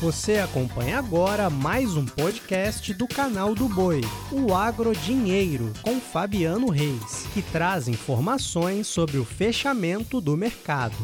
Você acompanha agora mais um podcast do canal do Boi, o Agro Dinheiro, com Fabiano Reis, que traz informações sobre o fechamento do mercado.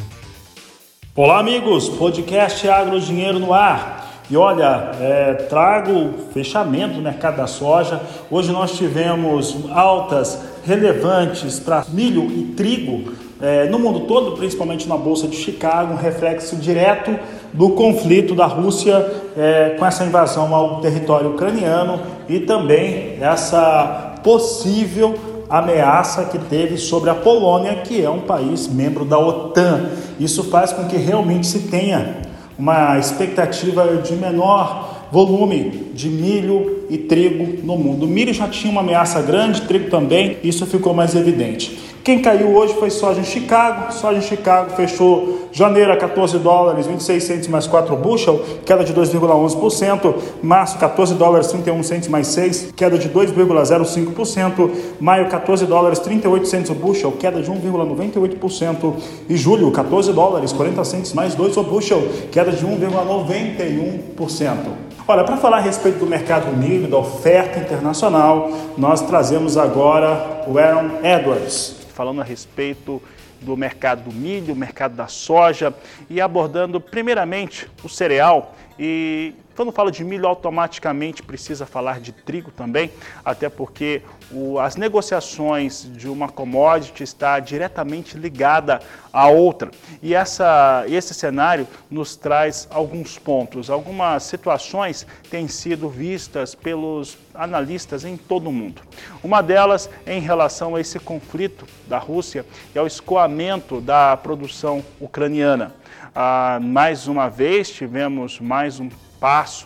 Olá, amigos, podcast Agro Dinheiro no ar. E olha, é, trago fechamento do mercado da soja. Hoje nós tivemos altas relevantes para milho e trigo é, no mundo todo, principalmente na Bolsa de Chicago, um reflexo direto do conflito da Rússia é, com essa invasão ao território ucraniano e também essa possível ameaça que teve sobre a Polônia, que é um país membro da OTAN. Isso faz com que realmente se tenha uma expectativa de menor volume de milho e trigo no mundo. O milho já tinha uma ameaça grande, trigo também, isso ficou mais evidente. Quem caiu hoje foi soja em Chicago. Soja em Chicago fechou janeiro a 14 dólares, 26 centos mais 4 bushel, queda de 2,11%. Março, 14 dólares, 31 centos mais 6, queda de 2,05%. Maio, 14 dólares, 38 centos o bushel, queda de 1,98%. E julho, 14 dólares, 40 centos mais 2 o bushel, queda de 1,91%. Olha, para falar a respeito do mercado do milho, da oferta internacional, nós trazemos agora o Aaron Edwards falando a respeito do mercado do milho, mercado da soja e abordando primeiramente o cereal e quando fala de milho, automaticamente precisa falar de trigo também, até porque o, as negociações de uma commodity está diretamente ligada à outra. E essa, esse cenário nos traz alguns pontos. Algumas situações têm sido vistas pelos analistas em todo o mundo. Uma delas é em relação a esse conflito da Rússia e ao escoamento da produção ucraniana. Ah, mais uma vez tivemos mais um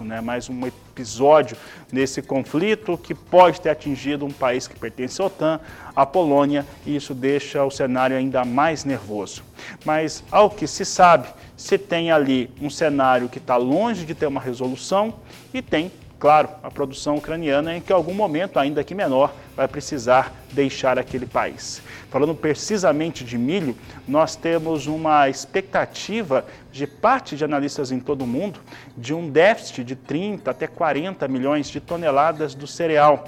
né, mais um episódio nesse conflito que pode ter atingido um país que pertence à OTAN, a Polônia, e isso deixa o cenário ainda mais nervoso. Mas, ao que se sabe, se tem ali um cenário que está longe de ter uma resolução e tem Claro, a produção ucraniana em que algum momento, ainda que menor, vai precisar deixar aquele país. Falando precisamente de milho, nós temos uma expectativa de parte de analistas em todo o mundo de um déficit de 30 até 40 milhões de toneladas do cereal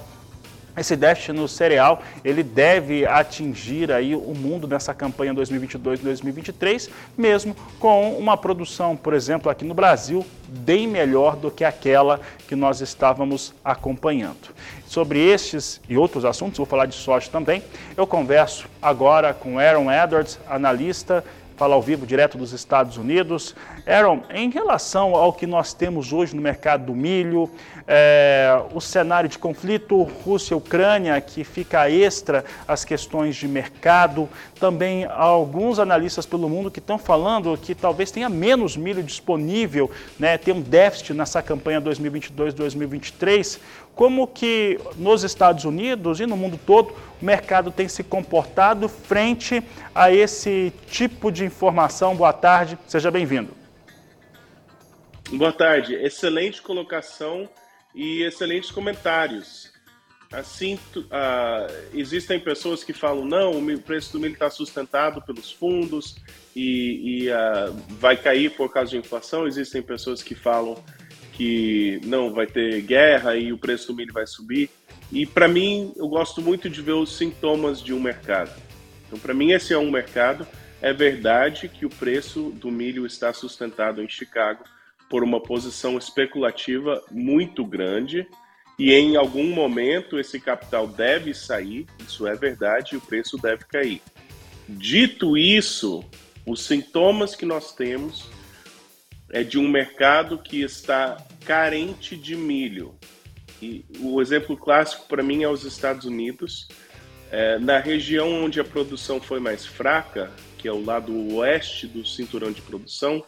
esse déficit no cereal, ele deve atingir aí o mundo nessa campanha 2022-2023, mesmo com uma produção, por exemplo, aqui no Brasil, bem melhor do que aquela que nós estávamos acompanhando. Sobre estes e outros assuntos, vou falar de soja também, eu converso agora com Aaron Edwards, analista fala ao vivo direto dos Estados Unidos. Aaron, em relação ao que nós temos hoje no mercado do milho, é, o cenário de conflito Rússia-Ucrânia, que fica extra as questões de mercado, também alguns analistas pelo mundo que estão falando que talvez tenha menos milho disponível, né, tem um déficit nessa campanha 2022-2023. Como que nos Estados Unidos e no mundo todo o mercado tem se comportado frente a esse tipo de informação? Boa tarde, seja bem-vindo. Boa tarde, excelente colocação e excelentes comentários. Assim, uh, existem pessoas que falam não, o preço do milho está sustentado pelos fundos e, e uh, vai cair por causa de inflação. Existem pessoas que falam que não vai ter guerra e o preço do milho vai subir. E para mim, eu gosto muito de ver os sintomas de um mercado. Então, para mim, esse é um mercado. É verdade que o preço do milho está sustentado em Chicago por uma posição especulativa muito grande e em algum momento esse capital deve sair, isso é verdade, e o preço deve cair. Dito isso, os sintomas que nós temos é de um mercado que está carente de milho. E o exemplo clássico para mim é os Estados Unidos. É, na região onde a produção foi mais fraca, que é o lado oeste do cinturão de produção,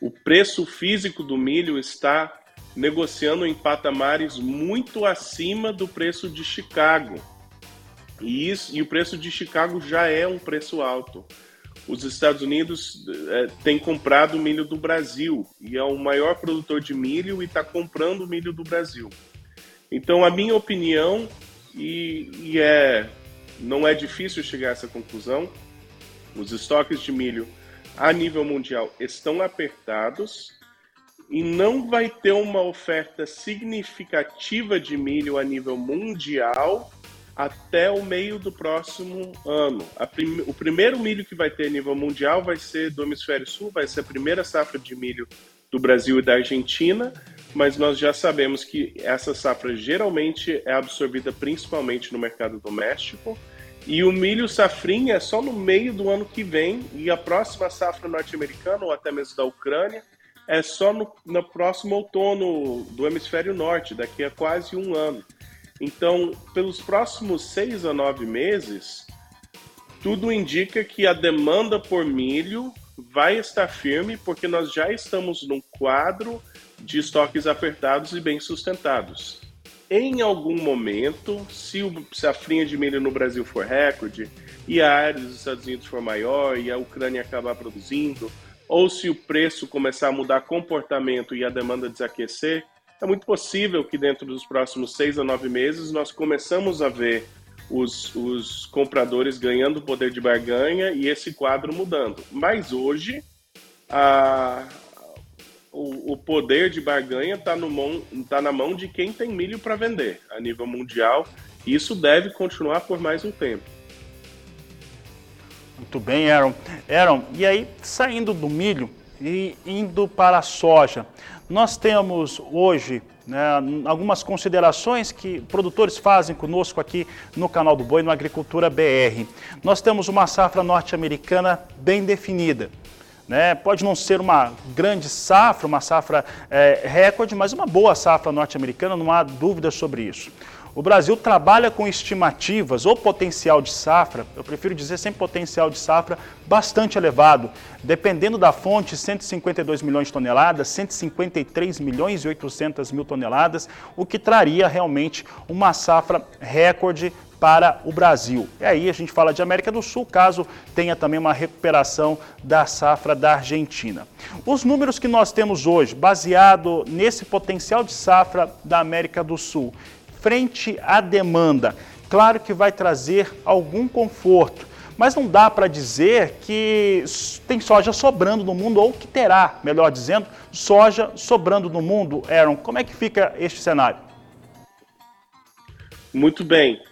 o preço físico do milho está negociando em patamares muito acima do preço de Chicago. E, isso, e o preço de Chicago já é um preço alto os Estados Unidos é, têm comprado milho do Brasil e é o maior produtor de milho e está comprando milho do Brasil. Então, a minha opinião, e, e é, não é difícil chegar a essa conclusão, os estoques de milho a nível mundial estão apertados e não vai ter uma oferta significativa de milho a nível mundial até o meio do próximo ano. Prim o primeiro milho que vai ter a nível mundial vai ser do hemisfério sul, vai ser a primeira safra de milho do Brasil e da Argentina, mas nós já sabemos que essa safra geralmente é absorvida principalmente no mercado doméstico. E o milho safrinha é só no meio do ano que vem, e a próxima safra norte-americana, ou até mesmo da Ucrânia, é só no, no próximo outono do hemisfério norte, daqui a quase um ano. Então, pelos próximos seis a nove meses, tudo indica que a demanda por milho vai estar firme, porque nós já estamos num quadro de estoques apertados e bem sustentados. Em algum momento, se, o, se a frinha de milho no Brasil for recorde, e a área dos Estados Unidos for maior, e a Ucrânia acabar produzindo, ou se o preço começar a mudar comportamento e a demanda desaquecer, é muito possível que dentro dos próximos seis a nove meses nós começamos a ver os, os compradores ganhando poder de barganha e esse quadro mudando. Mas hoje a, o, o poder de barganha está tá na mão de quem tem milho para vender a nível mundial. E isso deve continuar por mais um tempo. Muito bem, Aaron. Aaron, e aí, saindo do milho e indo para a soja, nós temos hoje né, algumas considerações que produtores fazem conosco aqui no canal do Boi, no Agricultura BR. Nós temos uma safra norte-americana bem definida. Né? Pode não ser uma grande safra, uma safra é, recorde, mas uma boa safra norte-americana, não há dúvida sobre isso. O Brasil trabalha com estimativas ou potencial de safra, eu prefiro dizer sem potencial de safra, bastante elevado. Dependendo da fonte, 152 milhões de toneladas, 153 milhões e 800 mil toneladas, o que traria realmente uma safra recorde para o Brasil. E aí a gente fala de América do Sul, caso tenha também uma recuperação da safra da Argentina. Os números que nós temos hoje, baseado nesse potencial de safra da América do Sul, frente à demanda. Claro que vai trazer algum conforto, mas não dá para dizer que tem soja sobrando no mundo, ou que terá, melhor dizendo, soja sobrando no mundo. Aaron, como é que fica este cenário? Muito bem.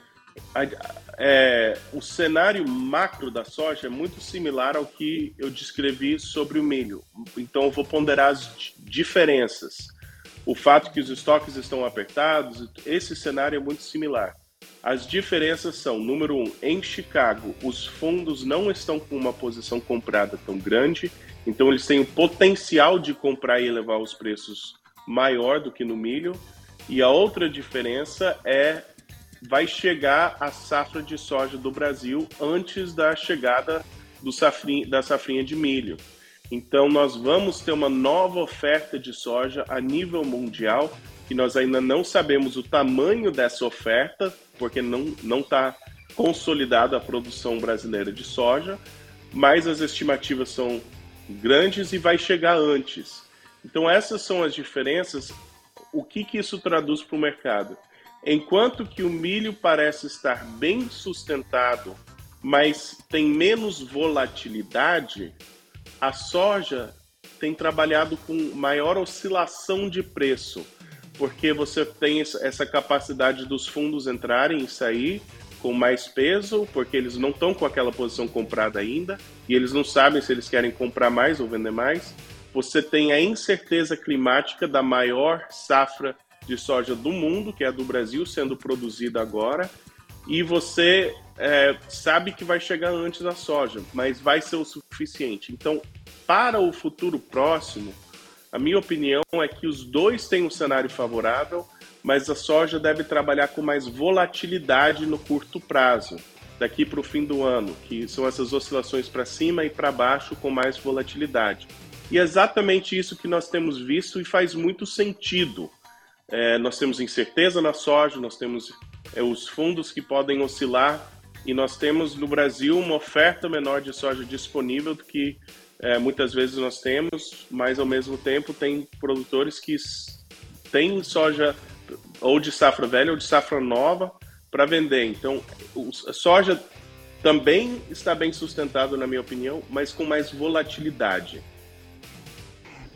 É, o cenário macro da soja é muito similar ao que eu descrevi sobre o milho. Então, eu vou ponderar as diferenças o fato que os estoques estão apertados, esse cenário é muito similar. As diferenças são, número um, em Chicago, os fundos não estão com uma posição comprada tão grande, então eles têm o potencial de comprar e elevar os preços maior do que no milho. E a outra diferença é vai chegar a safra de soja do Brasil antes da chegada do safrinha, da safrinha de milho. Então, nós vamos ter uma nova oferta de soja a nível mundial, que nós ainda não sabemos o tamanho dessa oferta, porque não está consolidada a produção brasileira de soja, mas as estimativas são grandes e vai chegar antes. Então, essas são as diferenças. O que, que isso traduz para o mercado? Enquanto que o milho parece estar bem sustentado, mas tem menos volatilidade, a soja tem trabalhado com maior oscilação de preço, porque você tem essa capacidade dos fundos entrarem e sair com mais peso, porque eles não estão com aquela posição comprada ainda e eles não sabem se eles querem comprar mais ou vender mais. Você tem a incerteza climática da maior safra de soja do mundo, que é a do Brasil, sendo produzida agora, e você é, sabe que vai chegar antes da soja, mas vai ser o suficiente. Então, para o futuro próximo, a minha opinião é que os dois têm um cenário favorável, mas a soja deve trabalhar com mais volatilidade no curto prazo, daqui para o fim do ano, que são essas oscilações para cima e para baixo com mais volatilidade. E é exatamente isso que nós temos visto e faz muito sentido. É, nós temos incerteza na soja, nós temos os fundos que podem oscilar e nós temos no Brasil uma oferta menor de soja disponível do que é, muitas vezes nós temos, mas ao mesmo tempo tem produtores que têm soja ou de safra velha ou de safra nova para vender. Então, a soja também está bem sustentado, na minha opinião, mas com mais volatilidade.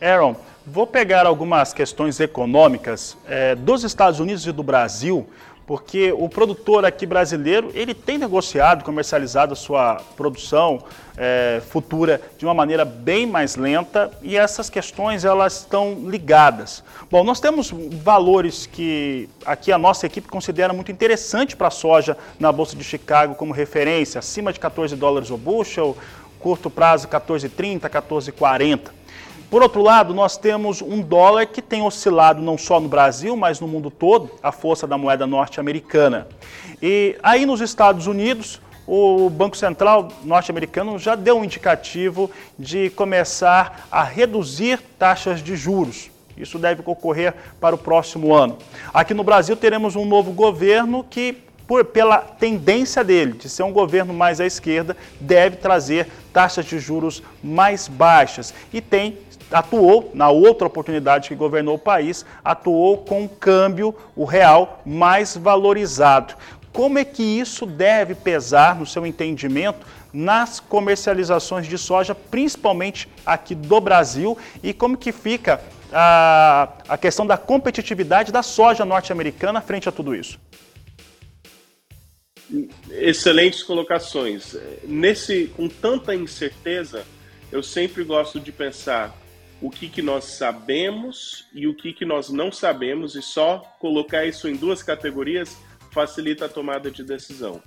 Aaron, vou pegar algumas questões econômicas é, dos Estados Unidos e do Brasil porque o produtor aqui brasileiro ele tem negociado, comercializado a sua produção é, futura de uma maneira bem mais lenta e essas questões elas estão ligadas. Bom, nós temos valores que aqui a nossa equipe considera muito interessante para a soja na bolsa de Chicago como referência, acima de 14 dólares o bushel, curto prazo 14,30, 14,40. Por outro lado, nós temos um dólar que tem oscilado não só no Brasil, mas no mundo todo, a força da moeda norte-americana. E aí nos Estados Unidos, o Banco Central norte-americano já deu um indicativo de começar a reduzir taxas de juros. Isso deve ocorrer para o próximo ano. Aqui no Brasil teremos um novo governo que por, pela tendência dele de ser um governo mais à esquerda, deve trazer taxas de juros mais baixas e tem atuou, na outra oportunidade que governou o país, atuou com o câmbio, o real, mais valorizado. Como é que isso deve pesar, no seu entendimento, nas comercializações de soja, principalmente aqui do Brasil, e como que fica a, a questão da competitividade da soja norte-americana frente a tudo isso? Excelentes colocações. Nesse, com tanta incerteza, eu sempre gosto de pensar o que, que nós sabemos e o que, que nós não sabemos, e só colocar isso em duas categorias facilita a tomada de decisão.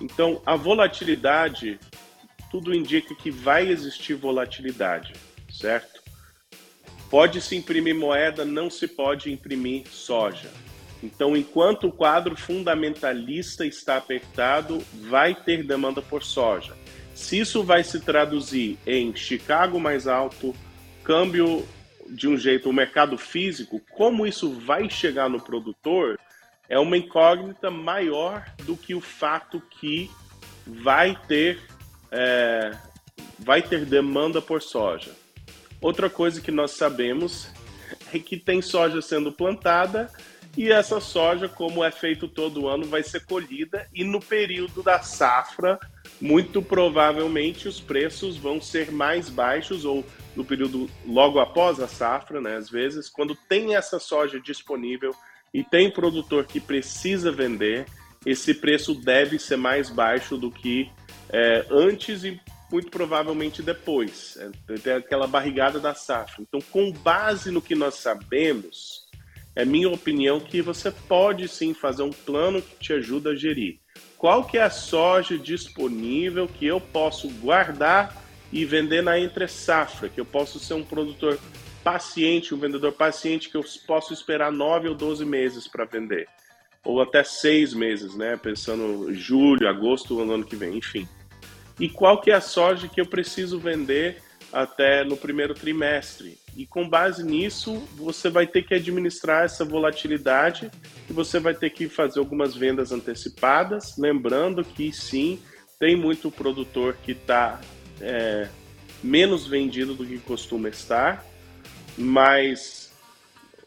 Então, a volatilidade, tudo indica que vai existir volatilidade, certo? Pode se imprimir moeda, não se pode imprimir soja. Então, enquanto o quadro fundamentalista está apertado, vai ter demanda por soja. Se isso vai se traduzir em Chicago mais alto, câmbio de um jeito, o mercado físico, como isso vai chegar no produtor, é uma incógnita maior do que o fato que vai ter, é, vai ter demanda por soja. Outra coisa que nós sabemos é que tem soja sendo plantada e essa soja, como é feito todo ano, vai ser colhida e no período da safra, muito provavelmente os preços vão ser mais baixos ou no período logo após a safra, né? Às vezes, quando tem essa soja disponível e tem produtor que precisa vender, esse preço deve ser mais baixo do que é, antes e muito provavelmente depois. É, tem aquela barrigada da safra. Então, com base no que nós sabemos, é minha opinião que você pode sim fazer um plano que te ajuda a gerir. Qual que é a soja disponível que eu posso guardar e vender na entre safra, que eu posso ser um produtor paciente, um vendedor paciente que eu posso esperar nove ou doze meses para vender, ou até seis meses, né? Pensando julho, agosto, no ano que vem, enfim. E qual que é a soja que eu preciso vender até no primeiro trimestre? E com base nisso, você vai ter que administrar essa volatilidade e você vai ter que fazer algumas vendas antecipadas, lembrando que sim, tem muito produtor que está é, menos vendido do que costuma estar, mas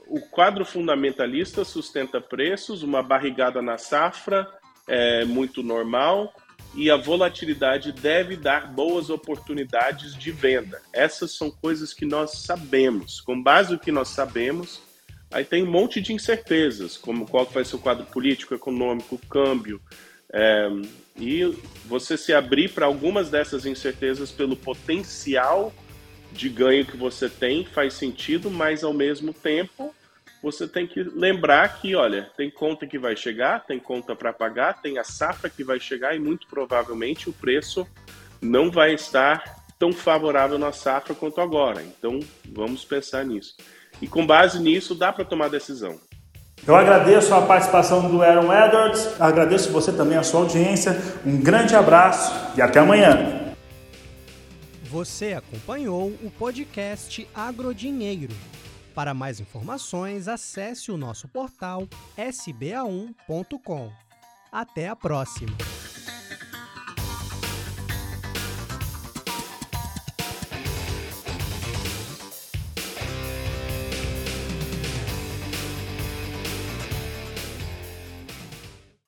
o quadro fundamentalista sustenta preços, uma barrigada na safra é muito normal e a volatilidade deve dar boas oportunidades de venda. Essas são coisas que nós sabemos. Com base no que nós sabemos, aí tem um monte de incertezas, como qual vai ser o quadro político, econômico, câmbio, é, e você se abrir para algumas dessas incertezas pelo potencial de ganho que você tem faz sentido, mas ao mesmo tempo você tem que lembrar que, olha, tem conta que vai chegar, tem conta para pagar, tem a safra que vai chegar e muito provavelmente o preço não vai estar tão favorável na safra quanto agora. Então, vamos pensar nisso. E com base nisso, dá para tomar decisão. Eu agradeço a participação do Aaron Edwards, agradeço você também a sua audiência. Um grande abraço e até amanhã. Você acompanhou o podcast Agrodinheiro. Para mais informações, acesse o nosso portal sba1.com. Até a próxima!